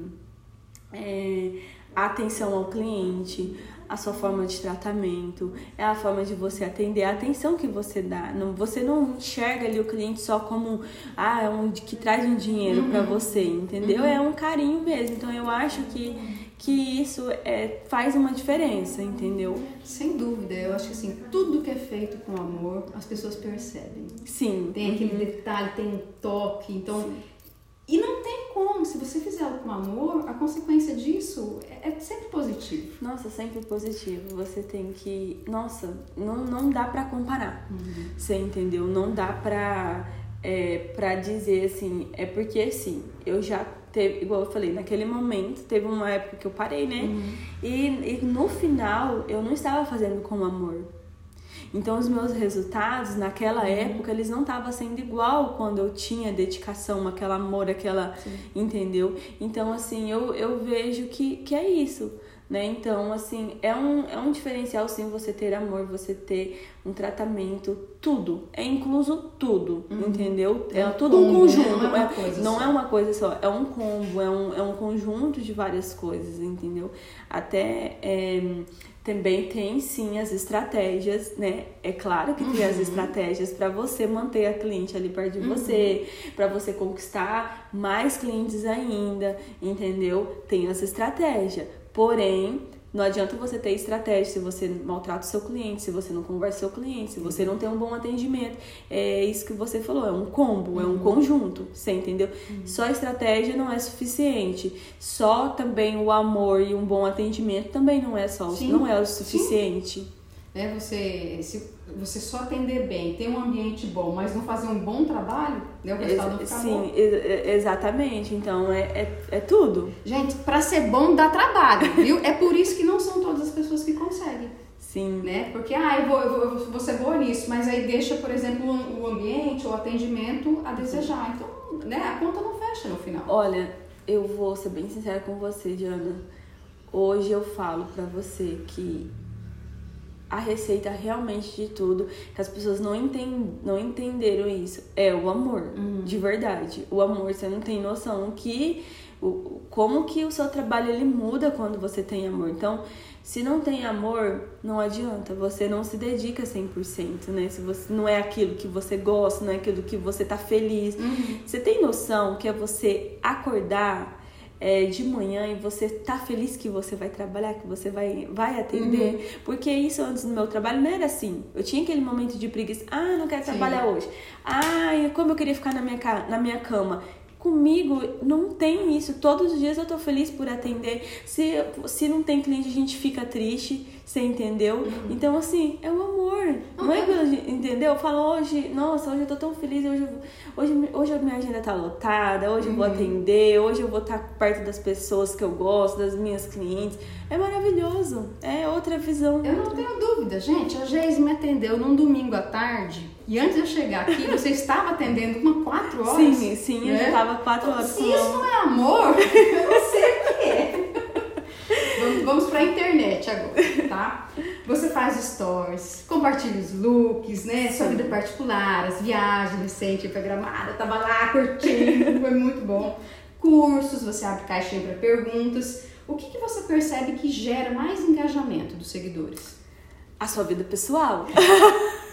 é, a atenção ao cliente, a sua forma de tratamento, é a forma de você atender, a atenção que você dá. Não, você não enxerga ali o cliente só como ah, é um que traz um dinheiro uhum. para você, entendeu? Uhum. É um carinho mesmo. Então eu acho que que isso é, faz uma diferença, entendeu? Sem dúvida, eu acho que assim, tudo que é feito com amor, as pessoas percebem. Sim. Tem aquele uhum. detalhe, tem um toque, então Sim. E não tem como, se você fizer algo com amor, a consequência disso é, é sempre positivo. Nossa, sempre positivo. Você tem que. Nossa, não, não dá para comparar. Uhum. Você entendeu? Não dá pra, é, pra dizer assim. É porque assim, eu já teve, igual eu falei, naquele momento, teve uma época que eu parei, né? Uhum. E, e no final, eu não estava fazendo com amor. Então, os meus resultados naquela uhum. época, eles não estavam sendo igual quando eu tinha dedicação, aquele amor, aquela. Sim. Entendeu? Então, assim, eu, eu vejo que, que é isso. Né? Então, assim, é um, é um diferencial sim você ter amor, você ter um tratamento, tudo. É incluso tudo, uhum. entendeu? É, é tudo combo, um conjunto. Não, é uma, é, não é uma coisa só, é um combo, é um, é um conjunto de várias coisas, entendeu? Até é, também tem sim as estratégias, né? É claro que tem as uhum. estratégias para você manter a cliente ali perto de uhum. você, para você conquistar mais clientes ainda, entendeu? Tem essa estratégia. Porém, não adianta você ter estratégia se você maltrata o seu cliente, se você não conversa com o seu cliente, se você não tem um bom atendimento. É isso que você falou, é um combo, é um uhum. conjunto, você entendeu? Uhum. Só a estratégia não é suficiente. Só também o amor e um bom atendimento também não é só, Sim. não é o suficiente. Sim. É você se você só atender bem, ter um ambiente bom, mas não fazer um bom trabalho, né, o resultado não fica Sim, bom. Sim, exatamente. Então, é, é, é tudo. Gente, para ser bom dá trabalho, viu? é por isso que não são todas as pessoas que conseguem. Sim. Né? Porque, ah, eu vou, eu vou, vou ser boa nisso, mas aí deixa, por exemplo, o ambiente ou o atendimento a desejar. Então, né, a conta não fecha no final. Olha, eu vou ser bem sincera com você, Diana. Hoje eu falo para você que a receita realmente de tudo, que as pessoas não, entend, não entenderam isso. É o amor, uhum. de verdade. O amor, você não tem noção que o, como que o seu trabalho ele muda quando você tem amor. Então, se não tem amor, não adianta, você não se dedica 100%, né? Se você não é aquilo que você gosta, não é aquilo que você tá feliz. Uhum. Você tem noção que é você acordar é, de manhã e você tá feliz que você vai trabalhar, que você vai, vai atender. Uhum. Porque isso antes do meu trabalho não era assim. Eu tinha aquele momento de preguiça. Ah, não quero trabalhar Sim. hoje. Ah, como eu queria ficar na minha, na minha cama. Comigo não tem isso. Todos os dias eu tô feliz por atender. Se, se não tem cliente, a gente fica triste. Você entendeu? Uhum. Então, assim, é o amor. Não é uhum. que entendeu? Eu falo hoje, nossa, hoje eu tô tão feliz, hoje, hoje, hoje a minha agenda tá lotada, hoje eu vou uhum. atender, hoje eu vou estar tá perto das pessoas que eu gosto, das minhas clientes. É maravilhoso. É outra visão. Eu não tenho dúvida, gente. A Geis me atendeu num domingo à tarde. E antes de eu chegar aqui, você estava atendendo uma quatro horas? Sim, sim, né? eu estava quatro horas. Se isso não é amor, eu não sei o que é. Vamos, vamos pra internet agora, tá? Você faz stories, compartilha os looks, né? Sua vida particular, as viagens recente pra Gramada, tava lá curtindo, foi muito bom. Cursos, você abre caixinha para perguntas. O que, que você percebe que gera mais engajamento dos seguidores? A sua vida pessoal.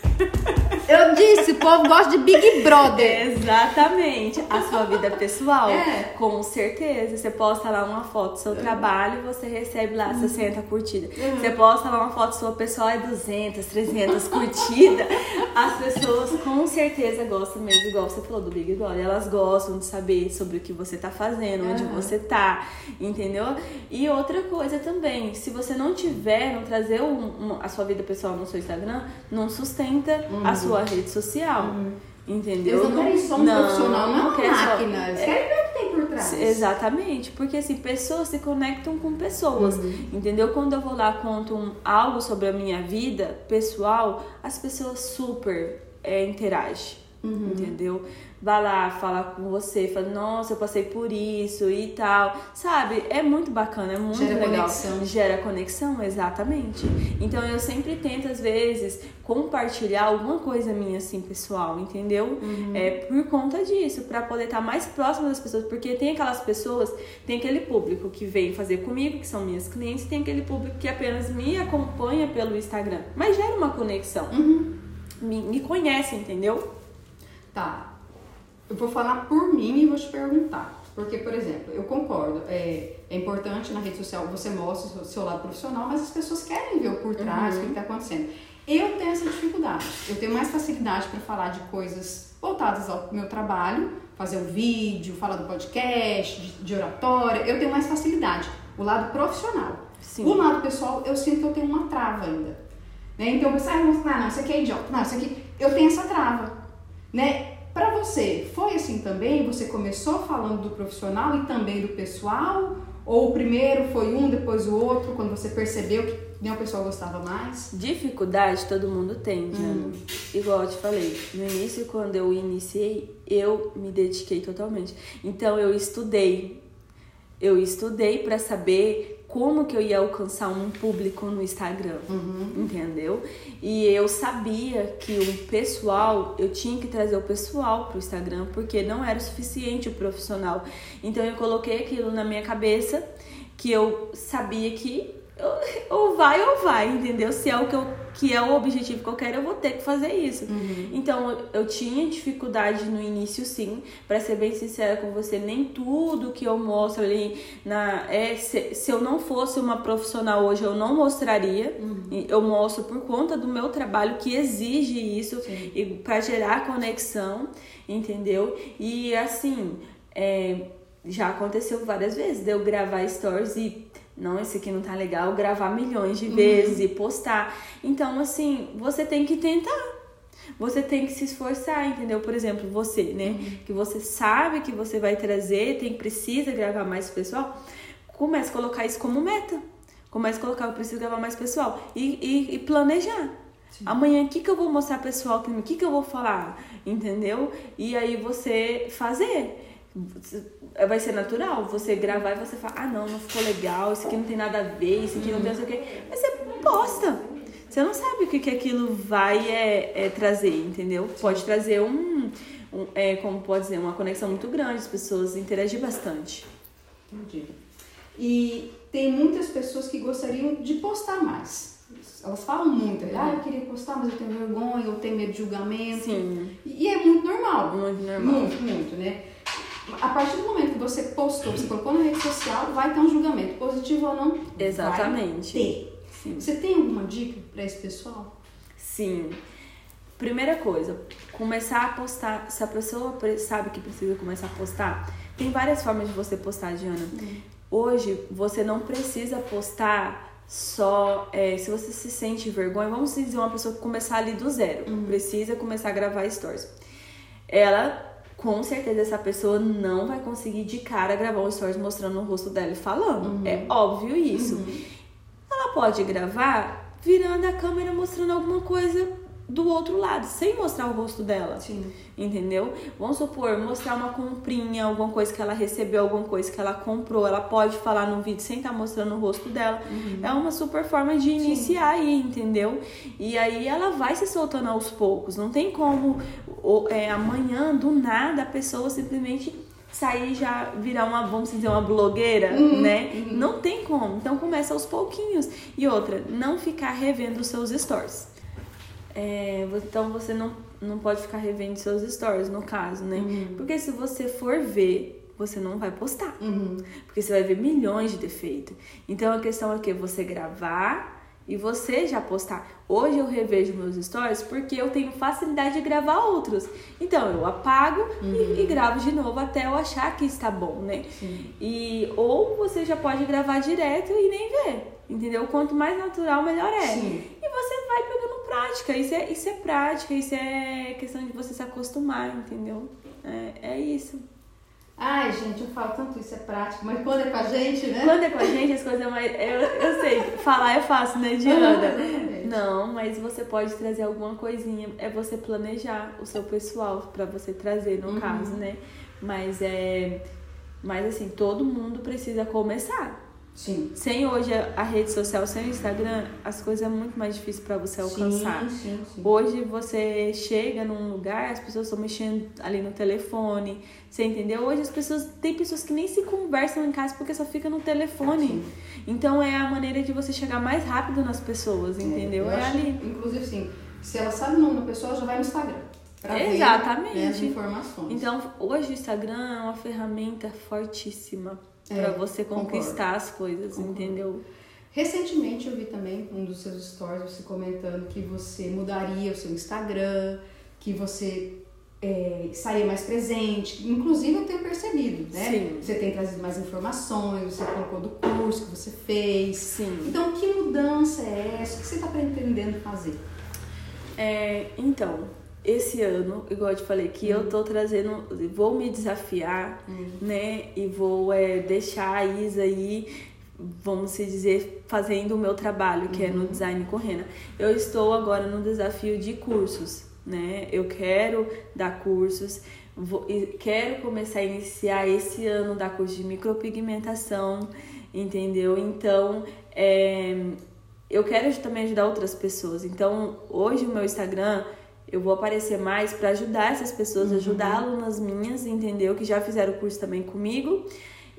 Eu disse, o povo gosta de Big Brother. Exatamente. A sua vida pessoal. É. Com certeza. Você posta lá uma foto do seu trabalho e você recebe lá 60 curtidas. Você posta lá uma foto sua pessoal é 200, 300 curtidas. As pessoas com certeza gostam mesmo, igual você falou do Big Brother. Elas gostam de saber sobre o que você tá fazendo, onde Uhum. você tá, entendeu? E outra coisa também, se você não tiver, não trazer um- um- a sua vida pessoal no seu Instagram, não sustenta a sua rede social. Entendeu? Eles não querem só um profissional, não, é uma quer só- máquina. Eles querem ver o que tem por trás. Exatamente, porque assim, pessoas se conectam com pessoas, entendeu? Quando eu vou lá conto um- algo sobre a minha vida pessoal, as pessoas super é, interagem, entendeu? Vai lá, fala com você, fala, nossa, eu passei por isso e tal, sabe? É muito bacana, é muito Gera legal. conexão. Gera conexão, exatamente. Então eu sempre tento, às vezes, compartilhar alguma coisa minha, assim, pessoal, entendeu? É por conta disso, pra poder estar mais próximo das pessoas. Porque tem aquelas pessoas, tem aquele público que vem fazer comigo, que são minhas clientes, tem aquele público que apenas me acompanha pelo Instagram. Mas gera uma conexão. Me, me conhece, entendeu? Tá. Eu vou falar por mim e vou te perguntar. Porque, por exemplo, eu concordo, é, é importante na rede social você mostra o seu, seu lado profissional, mas as pessoas querem ver o por trás, o que está acontecendo. Eu tenho essa dificuldade. Eu tenho mais facilidade para falar de coisas voltadas ao meu trabalho, fazer um vídeo, falar do podcast, de, de oratória. Eu tenho mais facilidade. O lado profissional. Sim. O lado pessoal, eu sinto que eu tenho uma trava ainda. Né? Então, eu penso, ah, não, isso aqui é idiota. Não, isso aqui... Eu tenho essa trava. Né? Para você, foi assim também? Você começou falando do profissional e também do pessoal? Ou o primeiro foi um, depois o outro, quando você percebeu que nem o pessoal gostava mais? Dificuldade todo mundo tem, Diana. Igual eu te falei, no início, quando eu iniciei, eu me dediquei totalmente. Então eu estudei. Eu estudei para saber como que eu ia alcançar um público no Instagram, entendeu? E eu sabia que o pessoal, eu tinha que trazer o pessoal pro Instagram, porque não era o suficiente o profissional. Então eu coloquei aquilo na minha cabeça, que eu sabia que ou vai ou vai, entendeu? Se é o que, eu, que é o objetivo que eu quero, eu vou ter que fazer isso. Então eu, tinha dificuldade no início, sim. Pra ser bem sincera com você, nem tudo que eu mostro ali na é se, se eu não fosse uma profissional hoje, eu não mostraria. E Eu mostro por conta do meu trabalho que exige isso e para gerar conexão, entendeu? E assim, é, já aconteceu várias vezes de eu gravar stories e não, esse aqui não tá legal, gravar milhões de vezes e postar. Então, assim, você tem que tentar. Você tem que se esforçar, entendeu? Por exemplo, você, né? Que você sabe que você vai trazer, tem precisa gravar mais pessoal. Comece a colocar isso como meta. Comece a colocar, eu preciso gravar mais pessoal. E, e, e planejar. Amanhã, o que, que eu vou mostrar pessoal? O que, que eu vou falar? Entendeu? E aí você fazer vai ser natural você gravar e você falar, ah não, não ficou legal, isso aqui não tem nada a ver, isso aqui não tem não sei o quê. Mas você posta. Você não sabe o que, que aquilo vai é, é, trazer, entendeu? Pode trazer um, um é, como pode dizer, uma conexão muito grande, as pessoas interagir bastante. Entendi. E tem muitas pessoas que gostariam de postar mais. Elas falam muito, ah, eu queria postar, mas eu tenho vergonha, eu tenho medo de julgamento. Sim. E é muito normal. Muito normal. Muito, muito, né? A partir do momento que você postou, você colocou na rede social, vai ter um julgamento, positivo ou não. Exatamente. Vai ter. Sim. Você tem alguma dica para esse pessoal? Sim. Primeira coisa, começar a postar. Se a pessoa sabe que precisa começar a postar, tem várias formas de você postar, Diana. Hoje, você não precisa postar só. é, se você se sente vergonha, vamos dizer uma pessoa que começar ali do zero, precisa começar a gravar stories. Ela. Com certeza essa pessoa não vai conseguir de cara gravar um stories mostrando o rosto dela e falando. É óbvio isso. Ela pode gravar virando a câmera mostrando alguma coisa do outro lado, sem mostrar o rosto dela. Sim. Entendeu? Vamos supor, mostrar uma comprinha, alguma coisa que ela recebeu, alguma coisa que ela comprou. Ela pode falar no vídeo sem estar mostrando o rosto dela. É uma super forma de iniciar aí, entendeu? E aí ela vai se soltando aos poucos. Não tem como o- é, amanhã, do nada, a pessoa simplesmente sair já virar uma, vamos dizer, uma blogueira, uhum, né? Uhum. Não tem como. Então começa aos pouquinhos. E outra, não ficar revendo os seus stories. É, então você não, não pode ficar revendo seus stories, no caso, né? Uhum. Porque se você for ver, você não vai postar. Uhum. Porque você vai ver milhões de defeitos. Então a questão é que você gravar e você já postar. Hoje eu revejo meus stories porque eu tenho facilidade de gravar outros. Então eu apago uhum. e, e, gravo de novo até eu achar que está bom, né? Sim. E ou você já pode gravar direto e nem ver. Entendeu? Quanto mais natural, melhor é. Sim. E você vai pegando prática. Isso é, isso é prática, isso é questão de você se acostumar, entendeu? É, é isso. Ai, gente, eu falo tanto isso é prático, mas quando é com a gente, né? Quando é com a gente, as coisas mais. Eu, eu sei, falar é fácil, né, Diana? Não, mas você pode trazer alguma coisinha. É você planejar o seu pessoal para você trazer, no uhum. caso, né? Mas é. Mas assim, todo mundo precisa começar. Sim. Sem hoje a, rede social, sem o Instagram, as coisas é muito mais difícil para você alcançar. Sim, sim, sim. Hoje você chega num lugar, as pessoas estão mexendo ali no telefone, você entendeu? Hoje as pessoas tem pessoas que nem se conversam em casa porque só fica no telefone. Então é a maneira de você chegar mais rápido nas pessoas, entendeu? É, é ali. Inclusive, sim, se ela sabe o nome da pessoa, já vai no Instagram. Exatamente. Ver, né, as informações. Então, hoje o Instagram é uma ferramenta fortíssima é, para você conquistar concordo. as coisas, concordo. entendeu? Recentemente eu vi também um dos seus stories você comentando que você mudaria o seu Instagram, que você é, mais presente. Inclusive eu tenho percebido, né? Sim. Você tem trazido mais informações, você colocou do curso que você fez. Sim. Então que mudança é essa? O que você está pretendendo fazer? É, então, esse ano, igual eu te falei, que uhum. eu tô trazendo, vou me desafiar, uhum. né? E vou é, deixar a Isa aí, vamos se dizer, fazendo o meu trabalho, que uhum. é no uhum. design correndo. Eu estou agora no desafio de cursos, né? Eu quero dar cursos, vou, quero começar a iniciar esse ano dar curso de micropigmentação, entendeu? Então, é, eu quero também ajudar outras pessoas. Então, hoje o meu Instagram eu vou aparecer mais para ajudar essas pessoas, uhum. ajudar alunas minhas, entendeu? Que já fizeram o curso também comigo.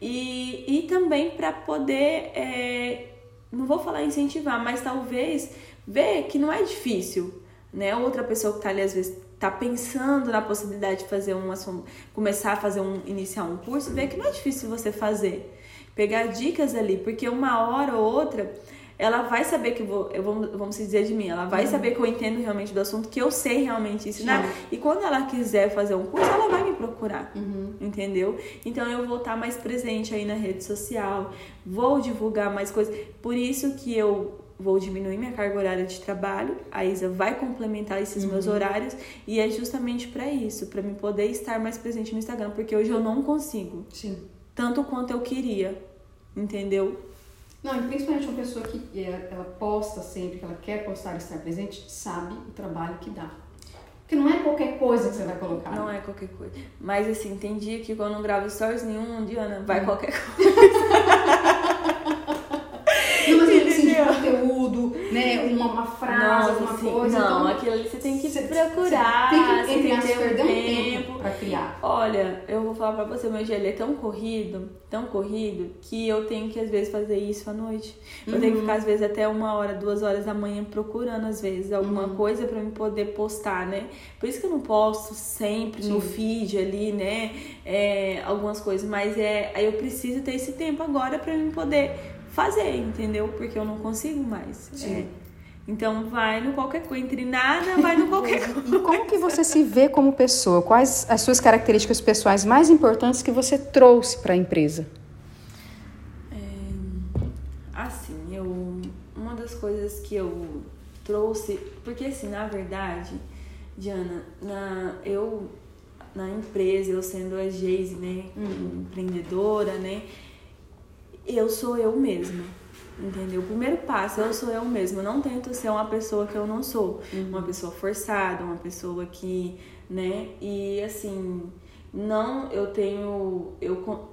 E, e também para poder, é, não vou falar incentivar, mas talvez ver que não é difícil, né? Outra pessoa que tá ali às vezes tá pensando na possibilidade de fazer um começar a fazer um iniciar um curso, ver que não é difícil você fazer. Pegar dicas ali, porque uma hora ou outra ela vai saber que vou, eu vou, vamos dizer de mim, ela vai uhum. saber que eu entendo realmente do assunto, que eu sei realmente ensinar. Sim. E quando ela quiser fazer um curso, ela vai me procurar, uhum. entendeu? Então eu vou estar mais presente aí na rede social, vou divulgar mais coisas. Por isso que eu vou diminuir minha carga horária de trabalho, a Isa vai complementar esses uhum. meus horários e é justamente para isso, para me poder estar mais presente no Instagram, porque hoje eu não consigo. Sim. Tanto quanto eu queria, entendeu? Não, e principalmente uma pessoa que é, ela posta sempre, que ela quer postar e estar presente, sabe o trabalho que dá. Porque não é qualquer coisa que você vai colocar. Não é qualquer coisa. Mas assim, tem dia que quando eu não gravo stories nenhum, Diana, vai hum. qualquer coisa. né? Uma, uma frase, Nossa, uma sim. coisa. Não, então, aquilo ali você tem que procurar. Você tem que, entre perder um tempo, tempo pra criar. Olha, eu vou falar pra você, meu dia é tão corrido, tão corrido, que eu tenho que às vezes fazer isso à noite. Eu uhum. tenho que uhum. ficar às vezes até uma hora, duas horas da manhã procurando às vezes alguma uhum. coisa pra me poder postar, né? Por isso que eu não posto sempre sim. no feed ali, né? É, algumas coisas, mas é, aí eu preciso ter esse tempo agora pra me poder fazer, entendeu? Porque eu não consigo mais. Sim. É. Então vai no qualquer coisa, entre nada, vai no qualquer coisa. Como que você se vê como pessoa? Quais as suas características pessoais mais importantes que você trouxe para a empresa? É, assim, eu uma das coisas que eu trouxe, porque assim, na verdade, Diana, na eu na empresa, eu sendo a Geise, né, uhum. empreendedora, né, eu sou eu mesma. Entendeu? O primeiro passo, eu sou eu mesma. Eu não tento ser uma pessoa que eu não sou. Uhum. Uma pessoa forçada, uma pessoa que, né? E assim, não, eu tenho. Eu,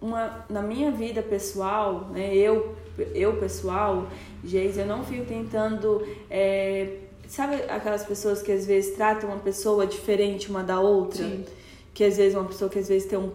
uma, na minha vida pessoal, né? Eu, eu pessoal, Geis, eu não fico tentando. É, sabe aquelas pessoas que às vezes tratam uma pessoa diferente uma da outra? Sim. Que às vezes uma pessoa que às vezes tem um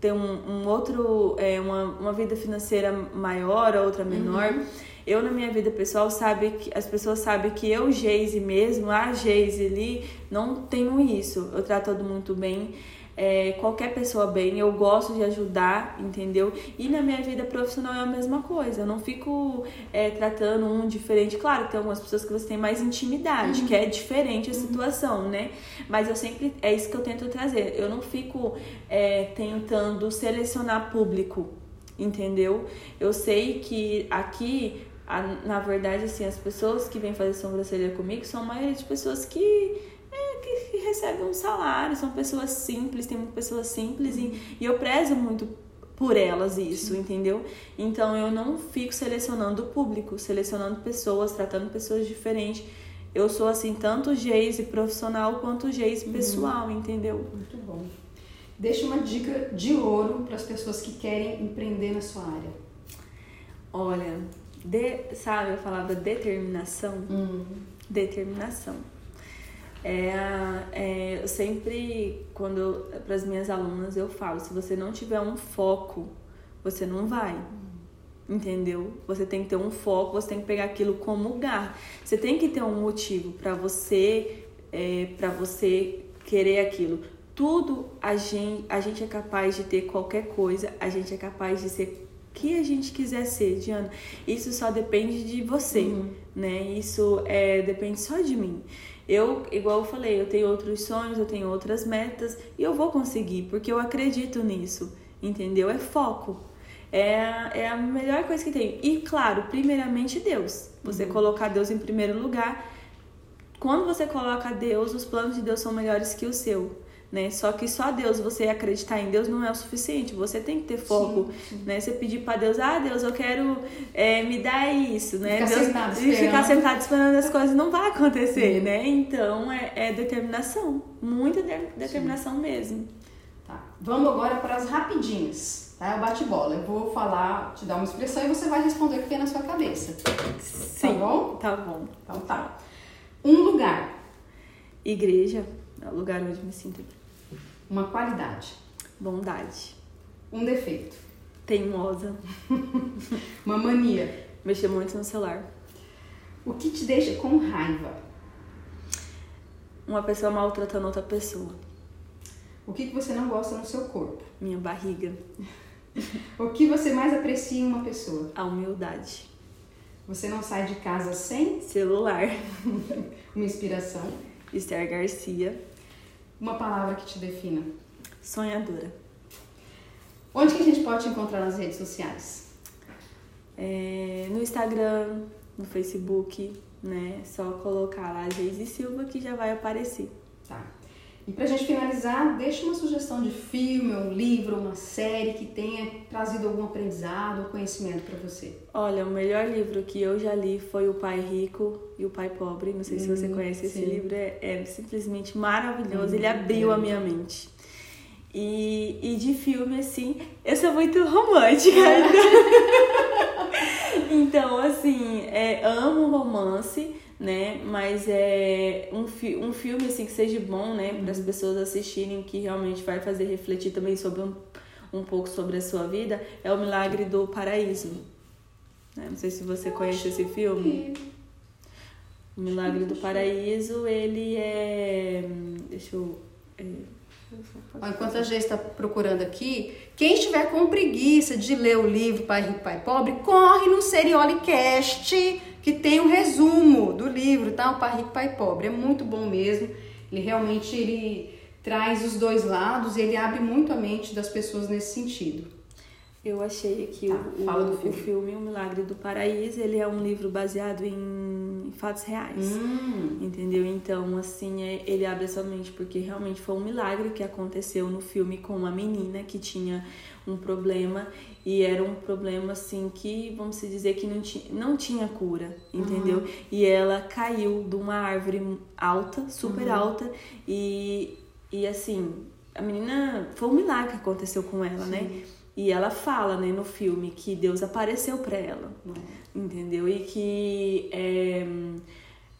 ter um, um outro, é, uma, uma vida financeira maior, a outra menor. Uhum. Eu, na minha vida pessoal, sabe que as pessoas sabem que eu, Geise mesmo, a Geise ali, não tenho isso. Eu trato todo muito bem é, qualquer pessoa bem, eu gosto de ajudar, entendeu? E na minha vida profissional é a mesma coisa, eu não fico é, tratando um diferente. Claro que tem algumas pessoas que você tem mais intimidade, uhum. que é diferente a uhum. situação, né? Mas eu sempre, é isso que eu tento trazer, eu não fico é, tentando selecionar público, entendeu? Eu sei que aqui na verdade, assim, as pessoas que vêm fazer sobrancelha comigo são a maioria de pessoas que recebem um salário, são pessoas simples, tem pessoas simples e, e eu prezo muito por elas isso, Sim. entendeu? Então eu não fico selecionando o público, selecionando pessoas, tratando pessoas diferentes. Eu sou assim, tanto Geise profissional quanto Geise uhum. pessoal, entendeu? Muito bom. Deixa uma dica de ouro para as pessoas que querem empreender na sua área. Olha, de, sabe, eu falava determinação. Uhum. Determinação. É, é, eu sempre, quando para as minhas alunas, eu falo: se você não tiver um foco, você não vai. Entendeu? Você tem que ter um foco, você tem que pegar aquilo como lugar. Você tem que ter um motivo para você, é, para você querer aquilo. Tudo a gente, a gente é capaz de ter qualquer coisa, a gente é capaz de ser que a gente quiser ser, Diana. Isso só depende de você, uhum. né? Isso é, depende só de mim. Eu, igual eu falei, eu tenho outros sonhos, eu tenho outras metas e eu vou conseguir, porque eu acredito nisso, entendeu? É foco. É, é a melhor coisa que tem. E claro, primeiramente Deus. Você uhum. colocar Deus em primeiro lugar. Quando você coloca Deus, os planos de Deus são melhores que o seu né? Só que só Deus, você acreditar em Deus não é o suficiente. Você tem que ter foco, sim, sim. né? Você pedir para Deus, ah, Deus, eu quero é, me dar isso, né? Ficar Deus, sentado esperando. ficar sentado esperando as coisas não vai acontecer, né? Então é, é determinação, muita de, determinação sim. mesmo. Tá. Vamos agora para as rapidinhas. Tá? Eu bate bola. Eu vou falar, te dar uma expressão e você vai responder o que tem na sua cabeça. Sim. Tá bom? Tá bom. Então tá. Um lugar. Igreja. É o lugar onde me sinto uma qualidade. Bondade. Um defeito. Teimosa. Uma mania. Mexer muito no celular. O que te deixa com raiva? Uma pessoa maltratando outra pessoa. O que, que você não gosta no seu corpo? Minha barriga. o que você mais aprecia em uma pessoa? A humildade. Você não sai de casa sem? Celular. uma inspiração? Esther Garcia. Uma palavra que te defina. Sonhadora. Onde que a gente pode te encontrar nas redes sociais? É, no Instagram, no Facebook, né? Só colocar lá Geise Silva que já vai aparecer. Tá. E pra gente finalizar, deixa uma sugestão de filme, um livro, uma série que tenha trazido algum aprendizado ou conhecimento para você. Olha, o melhor livro que eu já li foi O Pai Rico e o Pai Pobre. Não sei hum, se você hum, conhece esse livro, é, é, simplesmente maravilhoso. Hum, Ele abriu é. a minha mente. E, e de filme, assim, eu sou muito romântica. então, assim, é, amo romance né? Mas é um, fi um filme assim que seja bom, né, para as uhum. pessoas assistirem, que realmente vai fazer refletir também sobre um, um pouco sobre a sua vida, é O Milagre do Paraíso. Né? Não sei se você Eu conhece esse filme. Que... O Milagre do Paraíso, ele é. Deixa eu. É... Enquanto a gente está procurando aqui, quem estiver com preguiça de ler o livro Pai Rico, Pai Pobre, corre no Seriolicast que tem um resumo do livro, tá? O Pai Rico, Pai Pobre. É muito bom mesmo. Ele realmente ele traz os dois lados e ele abre muito a mente das pessoas nesse sentido. Eu achei que tá, o, o, filme. o filme O Milagre do Paraíso, ele é um livro baseado em fatos reais, hum. entendeu? Então, assim, é, ele abre essa mente porque realmente foi um milagre que aconteceu no filme com uma menina que tinha um problema e era um problema assim que vamos dizer que não tinha, não tinha cura, entendeu? Uhum. E ela caiu de uma árvore alta, super uhum. alta e e assim, a menina foi um milagre que aconteceu com ela, né? Sim. né? E ela fala, né, no filme que Deus apareceu para ela, uhum. Entendeu? E que é,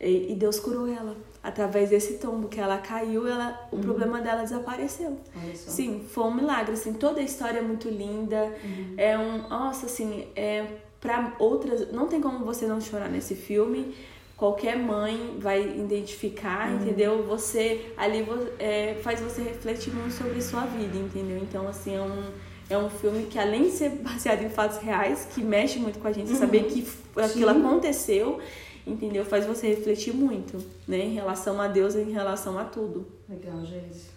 E, Deus curou ela. Através desse tombo que ela caiu, ela, o Uhum. problema dela desapareceu. Olha só. Sim, foi um milagre, assim, toda a história é muito linda. Uhum. É um, nossa, assim, é para outras, não tem como você não chorar nesse filme. Qualquer mãe vai identificar, Uhum. entendeu? Você ali é, faz você refletir muito sobre sua vida, entendeu? Então, assim, é um é um filme que além de ser baseado em fatos reais, que mexe muito com a gente, saber que aquilo Sim. aconteceu, entendeu? Faz você refletir muito, né, em relação a Deus em relação a tudo. Legal, Geise.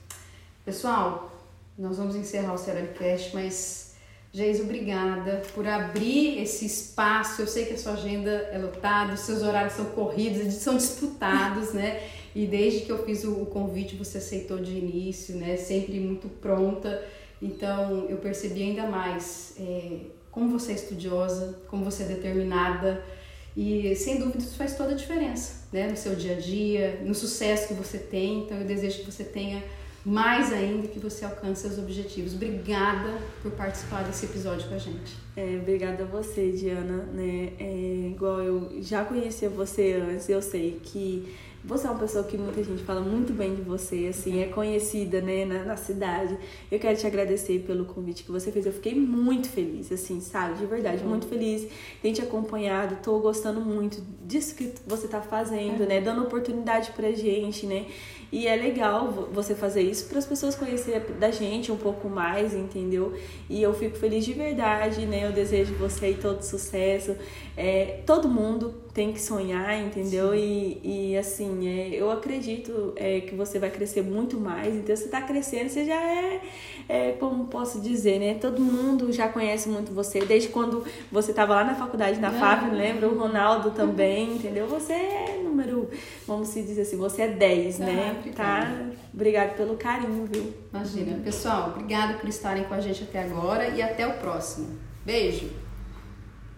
Pessoal, nós vamos encerrar o Cerebcast, mas, Geise, obrigada por abrir esse espaço. Eu sei que a sua agenda é lotada, os seus horários são corridos, são disputados, né? E desde que eu fiz o o convite, você aceitou de início, né? Sempre muito pronta. Então, eu percebi ainda mais é, como você é estudiosa, como você é determinada. E sem dúvida isso faz toda a diferença, né? No seu dia a dia, no sucesso que você tem. Então eu desejo que você tenha mais ainda, que você alcance seus objetivos. Obrigada por participar desse episódio com a gente. É, obrigada a você, Diana. Né? É, igual eu já conhecia você antes, eu sei que você é uma pessoa que muita gente fala muito bem de você, assim, é conhecida, né, na, na cidade. Eu quero te agradecer pelo convite que você fez. Eu fiquei muito feliz, assim, sabe? De verdade, muito feliz. Tem te acompanhado, tô gostando muito disso que você tá fazendo, né? Dando oportunidade pra gente, né? E é legal vo- você fazer isso para as pessoas conhecerem da gente um pouco mais, entendeu? E eu fico feliz de verdade, né? Eu desejo você aí todo sucesso. É, todo mundo tem que sonhar, entendeu? E, e assim, é, eu acredito é, que você vai crescer muito mais. Então, você tá crescendo, você já é, é, como posso dizer, né? Todo mundo já conhece muito você. Desde quando você tava lá na faculdade, na Ah. FAP, lembra? O Ronaldo também, entendeu? Você é número, vamos se dizer assim, você é 10, né? obrigada. Tá? Obrigado pelo carinho, viu? Imagina. Pessoal, obrigada por estarem com a gente até agora e até o próximo. Beijo!